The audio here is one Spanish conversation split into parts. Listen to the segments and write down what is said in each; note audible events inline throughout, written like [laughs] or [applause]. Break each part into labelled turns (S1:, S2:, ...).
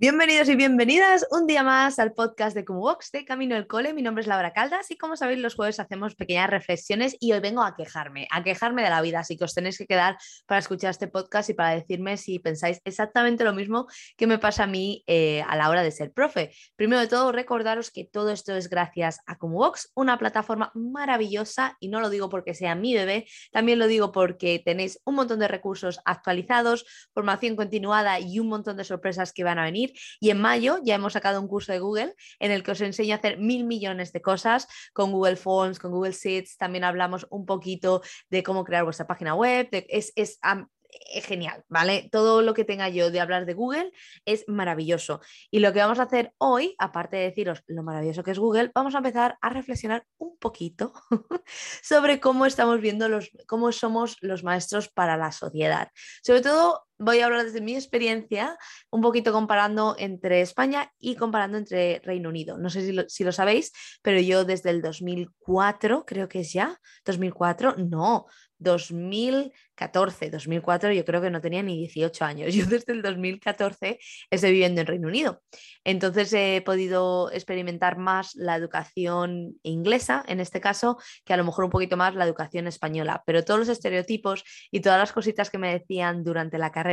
S1: Bienvenidos y bienvenidas un día más al podcast de Box de Camino del Cole. Mi nombre es Laura Caldas y como sabéis los jueves hacemos pequeñas reflexiones y hoy vengo a quejarme, a quejarme de la vida, así que os tenéis que quedar para escuchar este podcast y para decirme si pensáis exactamente lo mismo que me pasa a mí eh, a la hora de ser profe. Primero de todo, recordaros que todo esto es gracias a Box, una plataforma maravillosa y no lo digo porque sea mi bebé, también lo digo porque tenéis un montón de recursos actualizados, formación continuada y un montón de sorpresas que van a venir y en mayo ya hemos sacado un curso de Google en el que os enseño a hacer mil millones de cosas con Google Forms, con Google Sheets. También hablamos un poquito de cómo crear vuestra página web. es, es es genial, ¿vale? Todo lo que tenga yo de hablar de Google es maravilloso. Y lo que vamos a hacer hoy, aparte de deciros lo maravilloso que es Google, vamos a empezar a reflexionar un poquito [laughs] sobre cómo estamos viendo los, cómo somos los maestros para la sociedad. Sobre todo voy a hablar desde mi experiencia, un poquito comparando entre España y comparando entre Reino Unido. No sé si lo, si lo, sabéis, pero yo desde el 2004, creo que es ya, 2004, no, 2014, 2004 yo creo que no tenía ni 18 años. [laughs] Yo desde el 2014 estoy viviendo en Reino Unido. Entonces he podido experimentar más la educación inglesa, en este caso, que a lo mejor un poquito más la educación española. Pero todos los estereotipos y todas las cositas que me decían durante la carrera,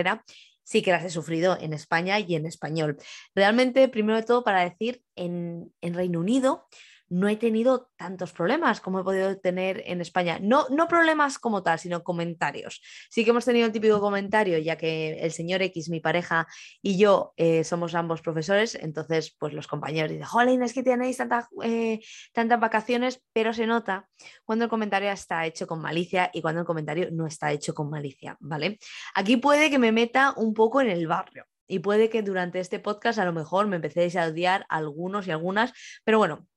S1: sí que las he sufrido en España y en español. Realmente, primero de todo, para decir, en, en Reino Unido no he tenido tantos problemas como he podido tener en España. No, no problemas como tal, sino comentarios. Sí que hemos tenido un típico comentario, ya que el señor X, mi pareja, y yo eh, somos ambos profesores, entonces pues los compañeros dicen, jolín, es que tenéis eh, tantas vacaciones, pero se nota cuando el comentario está hecho con malicia y cuando el comentario no está hecho con malicia, ¿vale? Aquí puede que me meta un poco en el barrio. Y puede que durante este podcast a lo mejor me empecéis a odiar algunos y algunas, pero bueno,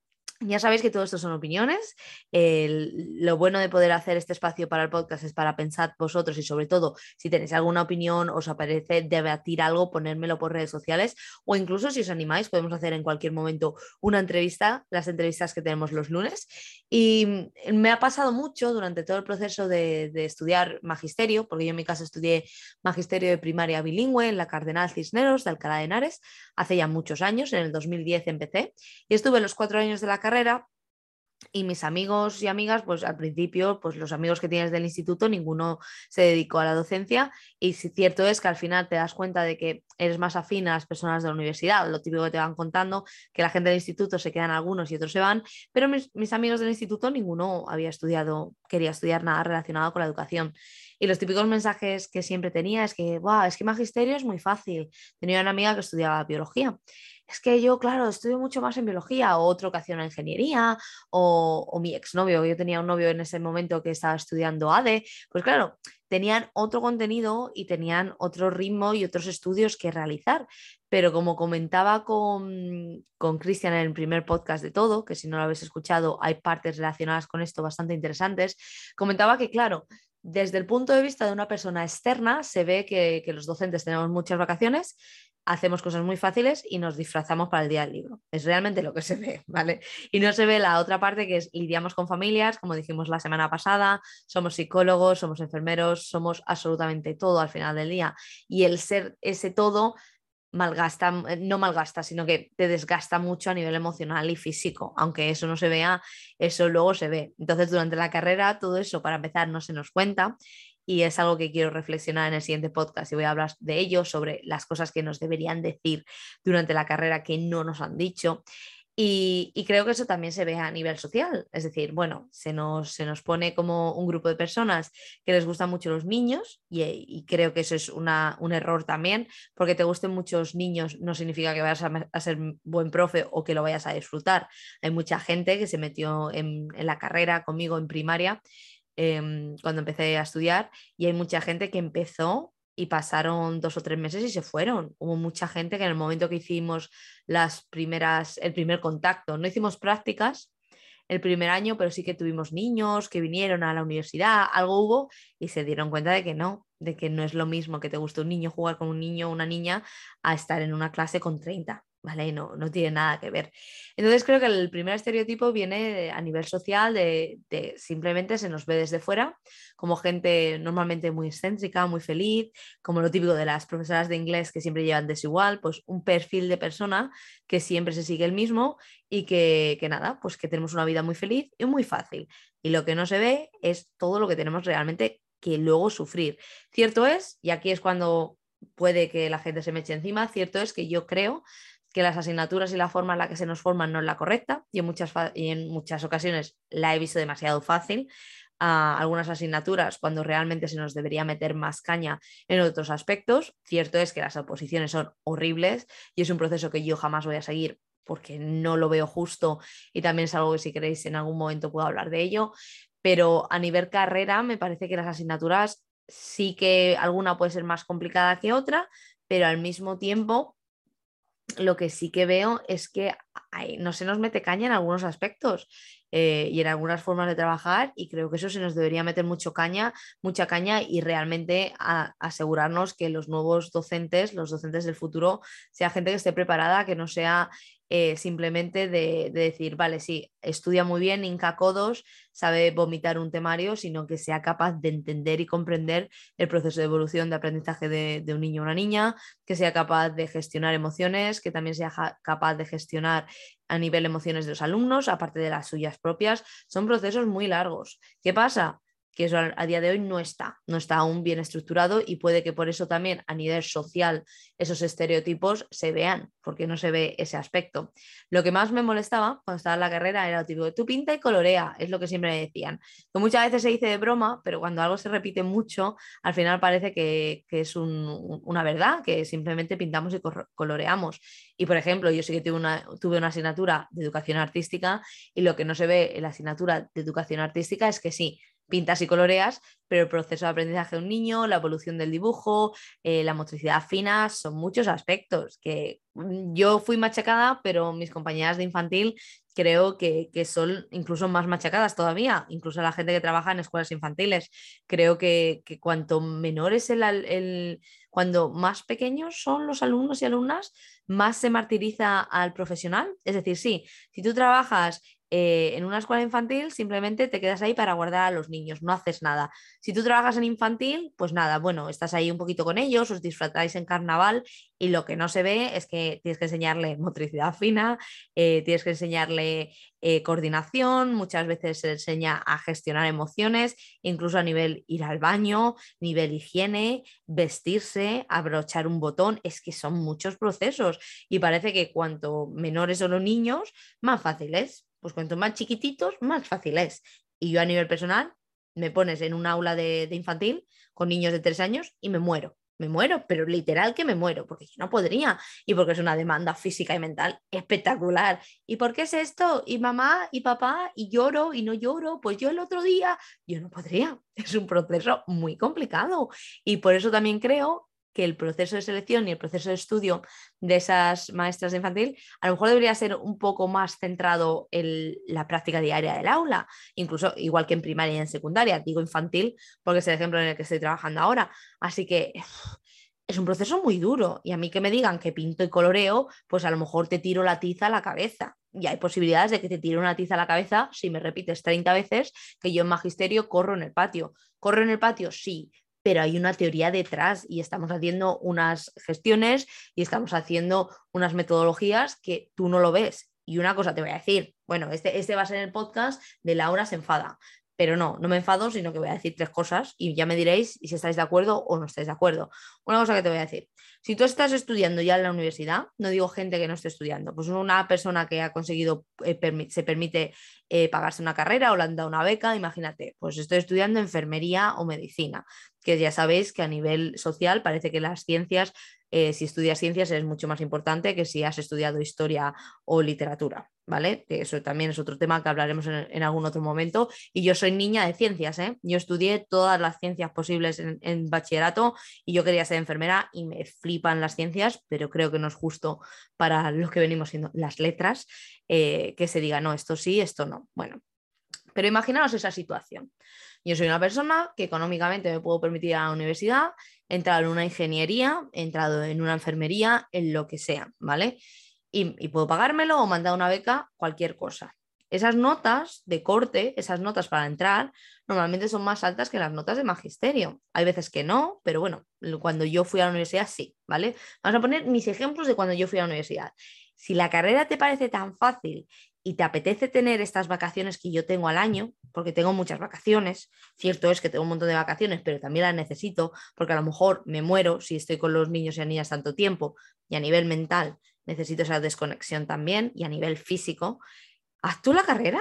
S1: ya sabéis que todo esto son opiniones. lo bueno de poder hacer este espacio para el podcast es para pensar vosotros y sobre todo si tenéis alguna opinión, os aparece debatir algo, ponérmelo por redes sociales o incluso si os animáis podemos hacer en cualquier momento una entrevista, las entrevistas que tenemos los lunes. Y me ha pasado mucho durante todo el proceso de, estudiar magisterio, porque yo en mi caso estudié magisterio de primaria bilingüe en la Cardenal Cisneros de Alcalá de Henares hace ya muchos años, en el 2010 empecé y estuve los cuatro años de la y mis amigos y amigas, pues al principio, pues los amigos que tienes del instituto, ninguno se dedicó a la docencia y si cierto es que al final te das cuenta de que eres más afín a las personas de la universidad, lo típico que te van contando, que la gente del instituto se quedan algunos y otros se van, pero mis, mis amigos del instituto, ninguno había estudiado, quería estudiar nada relacionado con la educación. Y los típicos mensajes que siempre tenía es que, wow, es que magisterio es muy fácil. Tenía una amiga que estudiaba biología es que yo, claro, estudio mucho más en biología, o otro que hacía una ingeniería, o, mi exnovio, yo tenía un novio en ese momento que estaba estudiando ADE, pues claro, tenían otro contenido y tenían otro ritmo y otros estudios que realizar. Pero como comentaba con, con Cristian en el primer podcast de todo, que si no lo habéis escuchado, hay partes relacionadas con esto bastante interesantes, comentaba que, claro, desde el punto de vista de una persona externa, se ve que, que los docentes tenemos muchas vacaciones hacemos cosas muy fáciles y nos disfrazamos para el día del libro. Es realmente lo que se ve, ¿vale? Y no se ve la otra parte que es lidiamos con familias, como dijimos la semana pasada, somos psicólogos, somos enfermeros, somos absolutamente todo al final del día. Y el ser ese todo malgasta, no malgasta, sino que te desgasta mucho a nivel emocional y físico, aunque eso no se vea, eso luego se ve. Entonces, durante la carrera, todo eso para empezar no se nos cuenta y es algo que quiero reflexionar en el siguiente podcast y voy a hablar de ello, sobre las cosas que nos deberían decir durante la carrera que no nos han dicho. Y, creo que eso también se ve a nivel social. Es decir, bueno, se nos, se nos pone como un grupo de personas que les gustan mucho los niños y, creo que eso es una, un error también, porque te gusten muchos niños no significa que vayas a, ser buen profe o que lo vayas a disfrutar. Hay mucha gente que se metió en la carrera conmigo en primaria Em, cuando empecé a estudiar y hay mucha gente que empezó y pasaron dos o tres meses y se fueron. Hubo mucha gente que en el momento que hicimos las primeras, el primer contacto, no hicimos prácticas, el primer año, pero sí que tuvimos niños que vinieron a la universidad, algo hubo y se dieron cuenta de que no, de que no es lo mismo que te guste un niño jugar con un niño o una niña a estar en una clase con 30. ¿Vale? No, no tiene nada que ver. Entonces creo que el primer estereotipo viene a nivel social de, simplemente se nos ve desde fuera como gente normalmente muy excéntrica, muy feliz, como lo típico de las profesoras de inglés que siempre llevan desigual, pues un perfil de persona que siempre se sigue el mismo y que, que nada, pues que tenemos una vida muy feliz y muy fácil. Y lo que no se ve es todo lo que tenemos realmente que luego sufrir. Cierto es, y aquí es cuando puede que la gente se me eche encima, cierto es que yo creo que las asignaturas y la forma en la que se nos forman no es la correcta y en muchas, y en muchas ocasiones la he visto demasiado fácil. a algunas asignaturas cuando realmente se nos debería meter más caña en otros aspectos. Cierto es que las oposiciones son horribles y es un proceso que yo jamás voy a seguir porque no lo veo justo y también es algo que si queréis en algún momento puedo hablar de ello, pero a nivel carrera me parece que las asignaturas sí que alguna puede ser más complicada que otra, pero al mismo tiempo lo que sí que veo es que no se nos mete caña en algunos aspectos eh, y en algunas formas de trabajar y creo que eso se nos debería meter mucho caña, mucha caña y realmente asegurarnos que los nuevos docentes, los docentes del futuro, sea gente que esté preparada, que no sea eh, simplemente de, decir, vale, sí, estudia muy bien, inca codos, sabe vomitar un temario, sino que sea capaz de entender y comprender el proceso de evolución de aprendizaje de, de un niño o una niña, que sea capaz de gestionar emociones, que también sea capaz de gestionar a nivel emociones de los alumnos, aparte de las suyas propias. Son procesos muy largos. ¿Qué pasa? Que eso a, día de hoy no está, no está aún bien estructurado y puede que por eso también a nivel social esos estereotipos se vean, porque no se ve ese aspecto. Lo que más me molestaba cuando estaba en la carrera era lo típico, tú pinta y colorea, es lo que siempre me decían. Que muchas veces se dice de broma, pero cuando algo se repite mucho, al final parece que, es una verdad, que simplemente pintamos y coloreamos. Y por ejemplo, yo sí que tuve una, tuve una asignatura de educación artística y lo que no se ve en la asignatura de educación artística es que sí, pintas y coloreas, pero el proceso de aprendizaje de un niño, la evolución del dibujo, eh, la motricidad fina, son muchos aspectos que mm, yo fui machacada, pero mis compañeras de infantil creo que, son incluso más machacadas todavía, incluso la gente que trabaja en escuelas infantiles. Creo que, cuanto menor es el, el, cuando más pequeños son los alumnos y alumnas, más se martiriza al profesional. Es decir, sí, si tú trabajas eh, en una escuela infantil simplemente te quedas ahí para guardar a los niños, no haces nada. Si tú trabajas en infantil, pues nada, bueno, estás ahí un poquito con ellos, os disfrutáis en carnaval y lo que no se ve es que tienes que enseñarle motricidad fina, eh, tienes que enseñarle eh, coordinación, muchas veces se enseña a gestionar emociones, incluso a nivel ir al baño, nivel higiene, vestirse, abrochar un botón, es que son muchos procesos y parece que cuanto menores son los niños, más fácil es pues cuanto más chiquititos, más fácil es. Y yo a nivel personal, me pones en un aula de, infantil con niños de tres años y me muero. Me muero, pero literal que me muero, porque yo no podría. Y porque es una demanda física y mental espectacular. ¿Y por qué es esto? Y mamá y papá, y lloro y no lloro. Pues yo el otro día, yo no podría. [laughs] Es un proceso muy complicado. Y por eso también creo que el proceso de selección y el proceso de estudio de esas maestras de infantil a lo mejor debería ser un poco más centrado en la práctica diaria del aula, incluso igual que en primaria y en secundaria, digo infantil porque es el ejemplo en el que estoy trabajando ahora. Así que es un proceso muy duro y a mí que me digan que pinto y coloreo, pues a lo mejor te tiro la tiza a la cabeza. Y hay posibilidades de que te tire una tiza a la cabeza si me repites 30 veces que yo en magisterio corro en el patio. ¿Corro en el patio? Sí, pero hay una teoría detrás y estamos haciendo unas gestiones y estamos haciendo unas metodologías que tú no lo ves. Y una cosa te voy a decir, bueno, este, este va a ser el podcast de Laura se enfada, pero no, no me enfado, sino que voy a decir tres cosas y ya me diréis si estáis de acuerdo o no estáis de acuerdo. Una cosa que te voy a decir, si tú estás estudiando ya en la universidad, no digo gente que no esté estudiando, pues una persona que ha conseguido, eh, se permite eh, pagarse una carrera o le han dado una beca, imagínate, pues estoy estudiando enfermería o medicina. que ya sabéis que a nivel social parece que las ciencias eh, si estudias ciencias es mucho más importante que si has estudiado historia o literatura, ¿vale? Que eso también es otro tema que hablaremos en, algún otro momento. Y yo soy niña de ciencias, ¿eh? Yo estudié todas las ciencias posibles en, bachillerato y yo quería ser enfermera y me flipan las ciencias, pero creo que no es justo para los que venimos siendo las letras eh, que se diga, no, esto sí, esto no. Bueno, pero imaginaos esa situación. Yo soy una persona que económicamente me puedo permitir ir a la universidad, entrar en una ingeniería, he entrado en una enfermería, en lo que sea, ¿vale? Y, puedo pagármelo o mandar una beca, cualquier cosa. Esas notas de corte, esas notas para entrar, normalmente son más altas que las notas de magisterio. Hay veces que no, pero bueno, cuando yo fui a la universidad sí, ¿vale? Vamos a poner mis ejemplos de cuando yo fui a la universidad. Si la carrera te parece tan fácil y te apetece tener estas vacaciones que yo tengo al año, porque tengo muchas vacaciones, cierto es que tengo un montón de vacaciones, pero también las necesito, porque a lo mejor me muero si estoy con los niños y niñas tanto tiempo, y a nivel mental necesito esa desconexión también, y a nivel físico, haz tú la carrera.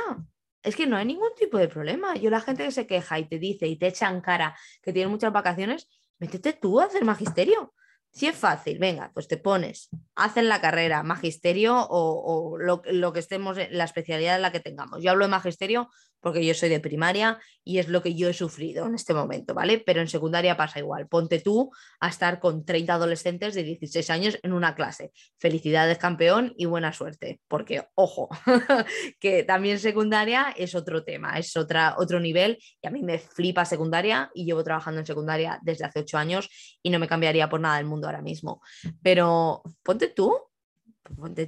S1: Es que no hay ningún tipo de problema. Yo la gente que se queja y te dice y te echa en cara que tiene muchas vacaciones, métete tú a hacer magisterio. Si es fácil, venga, pues te pones, hacen la carrera, magisterio o, lo, que estemos, la especialidad en la que tengamos. Yo hablo de magisterio porque yo soy de primaria y es lo que yo he sufrido en este momento, ¿vale? Pero en secundaria pasa igual. Ponte tú a estar con 30 adolescentes de 16 años en una clase. Felicidades, campeón, y buena suerte, porque, ojo, [laughs] que también secundaria es otro tema, es otra, otro nivel y a mí me flipa secundaria y llevo trabajando en secundaria desde hace 8 años y no me cambiaría por nada del mundo ahora mismo. Pero ponte tú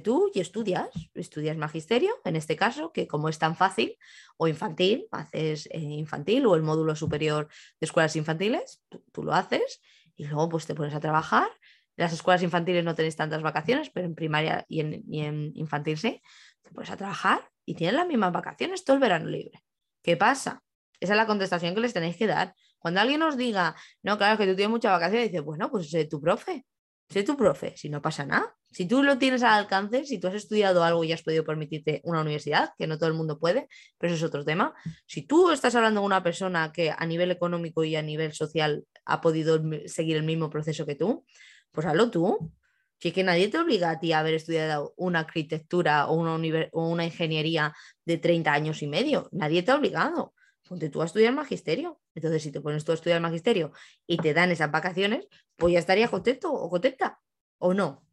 S1: tú y estudias, estudias magisterio, en este caso, que como es tan fácil, o infantil, haces eh, infantil o el módulo superior de escuelas infantiles, tú, lo haces y luego pues te pones a trabajar. En las escuelas infantiles no tenéis tantas vacaciones, pero en primaria y en, infantil sí, te pones a trabajar y tienes las mismas vacaciones todo el verano libre. ¿Qué pasa? Esa es la contestación que les tenéis que dar. Cuando alguien os diga, no, claro, que tú tienes muchas vacaciones, dice, bueno, pues sé tu profe, sé tu profe, si no pasa nada. Si tú lo tienes al alcance, si tú has estudiado algo y has podido permitirte una universidad, que no todo el mundo puede, pero eso es otro tema. Si tú estás hablando con una persona que a nivel económico y a nivel social ha podido seguir el mismo proceso que tú, pues hazlo tú. Si es que nadie te obliga a ti a haber estudiado una arquitectura o una, o una ingeniería de 30 años y medio, nadie te ha obligado. Ponte tú a estudiar magisterio. Entonces, si te pones tú a estudiar magisterio y te dan esas vacaciones, pues ya estarías contento o contenta, ¿o no?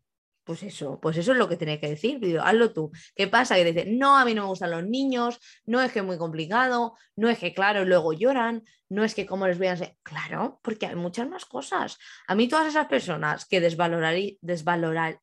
S1: Pues eso, pues eso es lo que tenés que decir, hazlo tú. ¿Qué pasa? Que dices, no, a mí no me gustan los niños, no es que es muy complicado, no es que, claro, luego lloran, no es que cómo les voy a enseñar. Claro, porque hay muchas más cosas. A mí todas esas personas que desvalorar,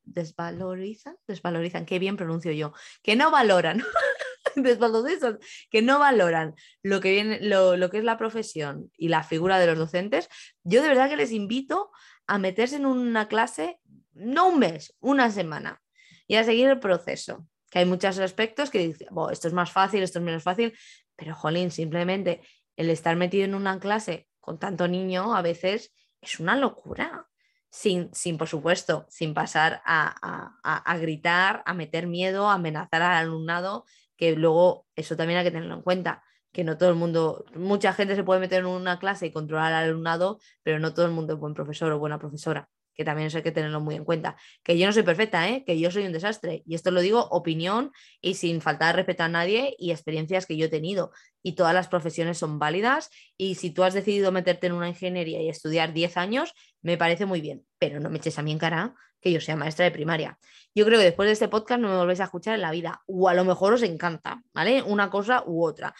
S1: desvalorizan, desvalorizan, qué bien pronuncio yo, que no valoran, [laughs] [laughs] desvalorizan, que no valoran lo que, viene, lo, lo que es la profesión y la figura de los docentes, yo de verdad que les invito a meterse en una clase no un mes, una semana, y a seguir el proceso. Que hay muchos aspectos que dicen, esto es más fácil, esto es menos fácil, pero jolín, simplemente el estar metido en una clase con tanto niño a veces es una locura. Sin, sin por supuesto, sin pasar a, a, gritar, a meter miedo, a amenazar al alumnado, que luego eso también hay que tenerlo en cuenta que no todo el mundo, mucha gente se puede meter en una clase y controlar al alumnado, pero no todo el mundo es buen profesor o buena profesora que también eso hay que tenerlo muy en cuenta. Que yo no soy perfecta, ¿eh? que yo soy un desastre. Y esto lo digo opinión y sin faltar respeto a nadie y experiencias que yo he tenido. Y todas las profesiones son válidas. Y si tú has decidido meterte en una ingeniería y estudiar 10 años, me parece muy bien. Pero no me eches a mí en cara que yo sea maestra de primaria. Yo creo que después de este podcast no me volvéis a escuchar en la vida. O a lo mejor os encanta, ¿vale? Una cosa u otra.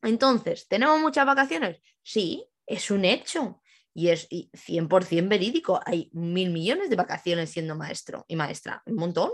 S1: Entonces, ¿tenemos muchas vacaciones? Sí, es un hecho y es 100% verídico. Hay mil millones de vacaciones siendo maestro y maestra. Un montón,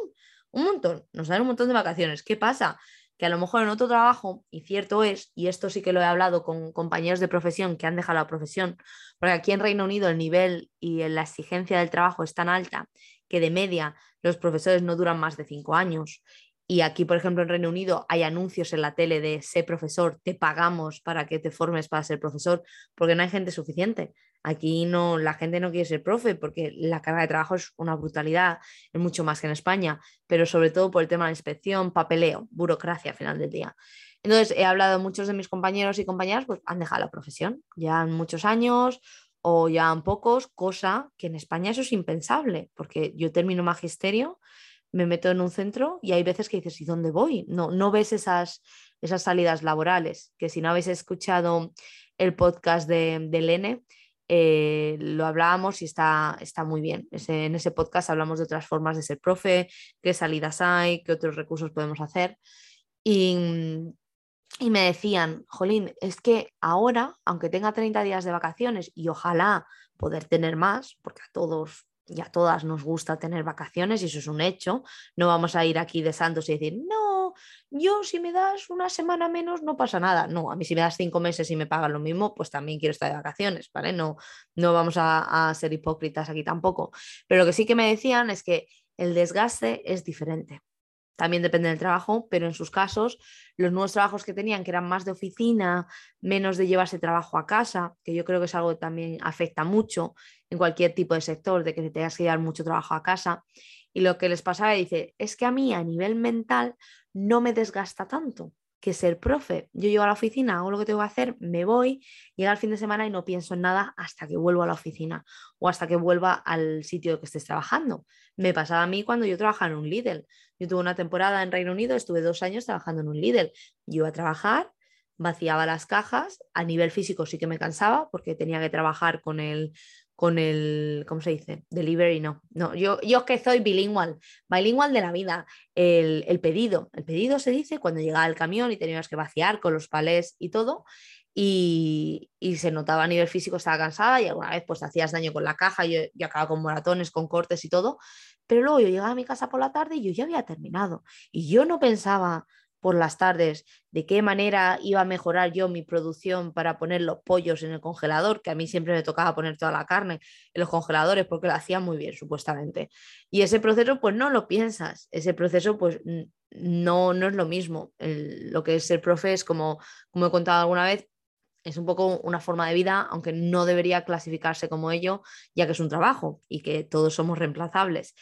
S1: un montón. Nos dan un montón de vacaciones. ¿Qué pasa? Que a lo mejor en otro trabajo, y cierto es, y esto sí que lo he hablado con compañeros de profesión que han dejado la profesión, porque aquí en Reino Unido el nivel y la exigencia del trabajo es tan alta que de media los profesores no duran más de cinco años y aquí, por ejemplo, en Reino Unido hay anuncios en la tele de sé profesor, te pagamos para que te formes para ser profesor, porque no hay gente suficiente. Aquí no, la gente no quiere ser profe porque la carga de trabajo es una brutalidad, es mucho más que en España, pero sobre todo por el tema de inspección, papeleo, burocracia al final del día. Entonces, he hablado, muchos de mis compañeros y compañeras pues, han dejado la profesión, ya muchos años, o llevan pocos, cosa que en España eso es impensable, porque yo termino magisterio, me meto en un centro y hay veces que dices, ¿y dónde voy? No, no ves esas, esas salidas laborales, que si no habéis escuchado el podcast de, de Lene, eh, lo hablábamos y está, está muy bien. en ese podcast hablamos de otras formas de ser profe, qué salidas hay, qué otros recursos podemos hacer. Y, y me decían, Jolín, es que ahora, aunque tenga 30 días de vacaciones y ojalá poder tener más, porque a todos y a todas nos gusta tener vacaciones y eso es un hecho, no vamos a ir aquí de santos y decir, no, yo si me das una semana menos no pasa nada. No, a mí si me das cinco meses y me pagan lo mismo, pues también quiero estar de vacaciones, ¿vale? No, no vamos a, a ser hipócritas aquí tampoco. Pero lo que sí que me decían es que el desgaste es diferente también depende del trabajo, pero en sus casos, los nuevos trabajos que tenían, que eran más de oficina, menos de llevarse trabajo a casa, que yo creo que es algo que también afecta mucho en cualquier tipo de sector, de que te tengas que llevar mucho trabajo a casa. Y lo que les pasaba, dice, es que a mí a nivel mental no me desgasta tanto que ser profe. Yo llego a la oficina, hago lo que tengo que hacer, me voy, llega el fin de semana y no pienso en nada hasta que vuelvo a la oficina o hasta que vuelva al sitio que estés trabajando. Me pasaba a mí cuando yo trabajaba en un Lidl. Yo tuve una temporada en Reino Unido, estuve dos años trabajando en un Lidl. Yo iba a trabajar, vaciaba las cajas, a nivel físico sí que me cansaba porque tenía que trabajar con el, con el, ¿cómo se dice? Delivery, no. No, yo, yo que soy bilingual, bilingual de la vida. El, pedido, el pedido se dice cuando llegaba el camión y tenías que vaciar con los palés y todo. Y, se notaba a nivel físico, estaba cansada y alguna vez pues hacías daño con la caja, yo acababa con moratones, con cortes y todo. Pero luego yo llegaba a mi casa por la tarde y yo ya había terminado. Y yo no pensaba, por las tardes, de qué manera iba a mejorar yo mi producción para poner los pollos en el congelador, que a mí siempre me tocaba poner toda la carne en los congeladores porque lo hacía muy bien, supuestamente. Y ese proceso, pues no lo piensas, ese proceso, pues no, no es lo mismo. lo que es ser profe es como, como he contado alguna vez, es un poco una forma de vida, aunque no debería clasificarse como ello, ya que es un trabajo y que todos somos reemplazables.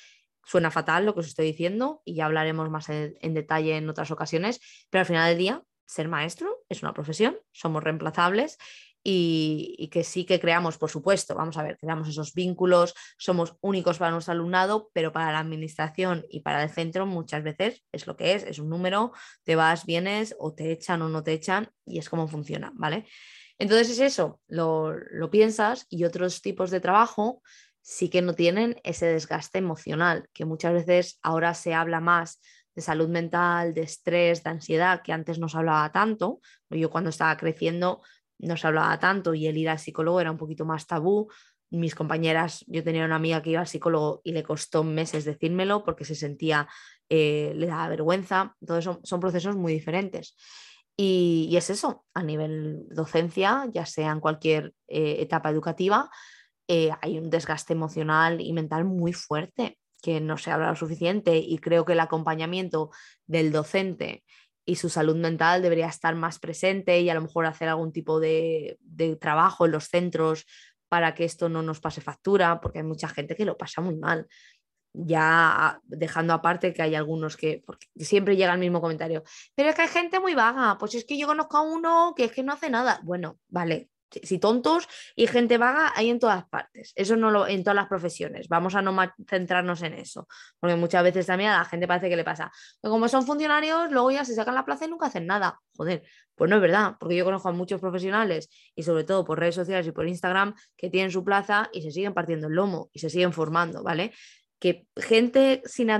S1: Suena fatal lo que os estoy diciendo y ya hablaremos más en, detalle en otras ocasiones, pero al final del día, ser maestro es una profesión, somos reemplazables y, que sí que creamos, por supuesto, vamos a ver, creamos esos vínculos, somos únicos para nuestro alumnado, pero para la administración y para el centro muchas veces es lo que es, es un número, te vas, vienes o te echan o no te echan y es como funciona, ¿vale? Entonces es eso, lo, lo piensas y otros tipos de trabajo sí que no tienen ese desgaste emocional, que muchas veces ahora se habla más de salud mental, de estrés, de ansiedad, que antes no se hablaba tanto. Yo cuando estaba creciendo no se hablaba tanto y el ir al psicólogo era un poquito más tabú. Mis compañeras, yo tenía una amiga que iba al psicólogo y le costó meses decírmelo porque se sentía, eh, le daba vergüenza. Entonces son, procesos muy diferentes. Y, es eso, a nivel docencia, ya sea en cualquier eh, etapa educativa, eh, hay un desgaste emocional y mental muy fuerte que no se habla lo suficiente y creo que el acompañamiento del docente y su salud mental debería estar más presente y a lo mejor hacer algún tipo de, trabajo en los centros para que esto no nos pase factura, porque hay mucha gente que lo pasa muy mal. Ya dejando aparte que hay algunos que siempre llega el mismo comentario, pero es que hay gente muy vaga, pues es que yo conozco a uno que es que no hace nada. Bueno, vale, si tontos y gente vaga hay en todas partes, eso no lo en todas las profesiones, vamos a no centrarnos en eso, porque muchas veces también a la gente parece que le pasa, que como son funcionarios, luego ya se sacan la plaza y nunca hacen nada, joder, pues no es verdad, porque yo conozco a muchos profesionales y sobre todo por redes sociales y por Instagram que tienen su plaza y se siguen partiendo el lomo y se siguen formando, ¿vale? Que gente sin,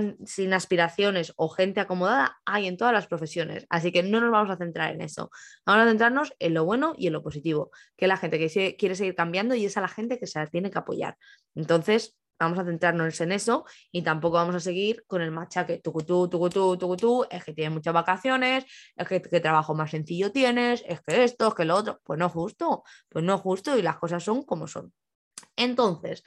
S1: aspiraciones o gente acomodada hay en todas las profesiones. Así que no nos vamos a centrar en eso. Vamos a centrarnos en lo bueno y en lo positivo, que es la gente que quiere seguir cambiando y es a la gente que se la tiene que apoyar. Entonces, vamos a centrarnos en eso y tampoco vamos a seguir con el machaque tucutú, tucutú, tucutú, es que tienes muchas vacaciones, es que qué trabajo más sencillo tienes, es que esto, es que lo otro. Pues no justo, pues no justo y las cosas son como son. Entonces,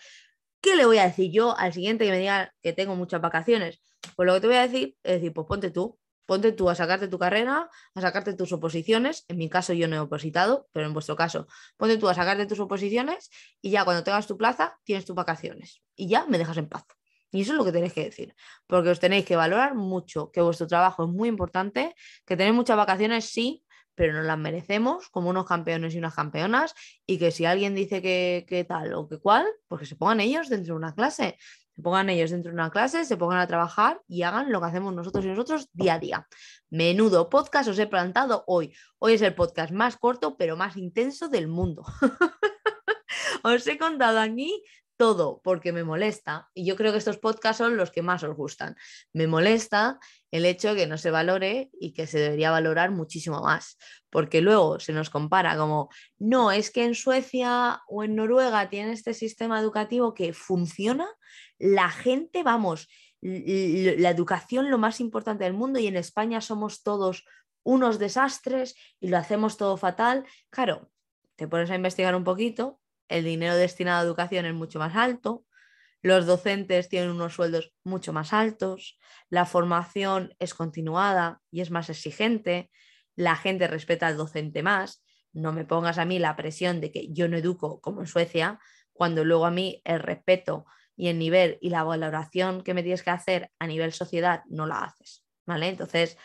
S1: ¿Qué le voy a decir yo al siguiente que me diga que tengo muchas vacaciones? Pues lo que te voy a decir es decir, pues ponte tú, ponte tú a sacarte tu carrera, a sacarte tus oposiciones. En mi caso yo no he opositado, pero en vuestro caso, ponte tú a sacarte tus oposiciones y ya cuando tengas tu plaza tienes tus vacaciones y ya me dejas en paz. Y eso es lo que tenéis que decir, porque os tenéis que valorar mucho, que vuestro trabajo es muy importante, que tenéis muchas vacaciones, sí, pero nos las merecemos como unos campeones y unas campeonas y que si alguien dice que, que tal o que cual, pues que se pongan ellos dentro de una clase se pongan ellos dentro de una clase, se pongan a trabajar y hagan lo que hacemos nosotros y nosotros día a día. Menudo podcast os he plantado hoy. Hoy es el podcast más corto pero más intenso del mundo. [laughs] os he contado aquí todo porque me molesta y yo creo que estos podcasts son los que más os gustan. Me molesta el hecho de que no se valore y que se debería valorar muchísimo más, porque luego se nos compara como, no, es que en Suecia o en Noruega tienen este sistema educativo que funciona, la gente, vamos, la educación lo más importante del mundo y en España somos todos unos desastres y lo hacemos todo fatal. Claro, te pones a investigar un poquito el dinero destinado a educación es mucho más alto, los docentes tienen unos sueldos mucho más altos, la formación es continuada y es más exigente, la gente respeta al docente más. No me pongas a mí la presión de que yo no educo como en Suecia, cuando luego a mí el respeto y el nivel y la valoración que me tienes que hacer a nivel sociedad no la haces. ¿Vale? Entonces,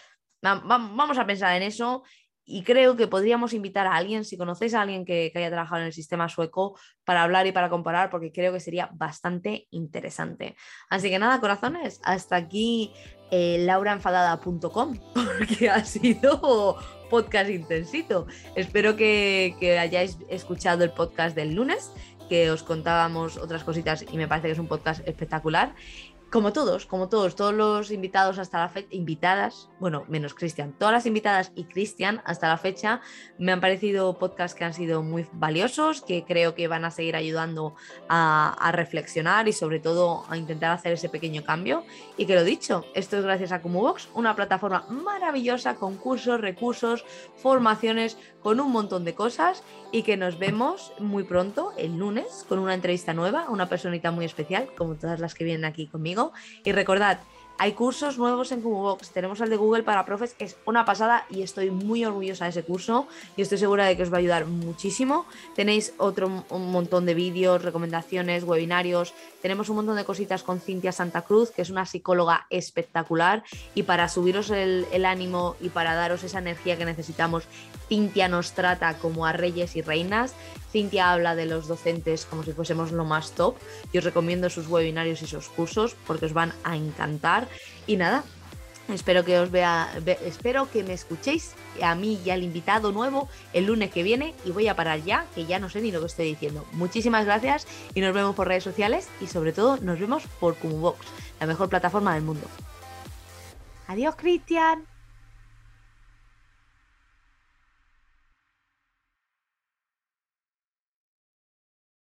S1: vamos a pensar en eso y creo que podríamos invitar a alguien, si conocéis a alguien que, haya trabajado en el sistema sueco, para hablar y para comparar, porque creo que sería bastante interesante. Así que nada, corazones, hasta aquí eh, lauraenfadada.com, [laughs] porque ha sido podcast intensito. Espero que, que hayáis escuchado el podcast del lunes que os contábamos otras cositas y me parece que es un podcast espectacular. Como todos, como todos, todos los invitados hasta la fecha, invitadas, bueno, menos Cristian, todas las invitadas y Cristian hasta la fecha me han parecido podcasts que han sido muy valiosos, que creo que van a seguir ayudando a, reflexionar y sobre todo a intentar hacer ese pequeño cambio. Y que lo dicho, esto es gracias a Cumubox, una plataforma maravillosa con cursos, recursos, formaciones, con un montón de cosas y que nos vemos muy pronto, el lunes, con una entrevista nueva, una personita muy especial, como todas las que vienen aquí conmigo. Y recordad, hay cursos nuevos en Box. Tenemos el de Google para profes, es una pasada y estoy muy orgullosa de ese curso y estoy segura de que os va a ayudar muchísimo. Tenéis otro un montón de vídeos, recomendaciones, webinarios. Tenemos un montón de cositas con Cintia Santa Cruz, que es una psicóloga espectacular. Y para subiros el ánimo y para daros esa energía que necesitamos, Cintia nos trata como a reyes y reinas. Cintia habla de los docentes como si fuésemos lo más top. Y os recomiendo sus webinarios y sus cursos porque os van a encantar. Y nada, espero que os vea, espero que me escuchéis a mí y al invitado nuevo el lunes que viene. Y voy a parar ya, que ya no sé ni lo que estoy diciendo. Muchísimas gracias y nos vemos por redes sociales y sobre todo nos vemos por Cumubox, la mejor plataforma del mundo. Adiós, Cristian.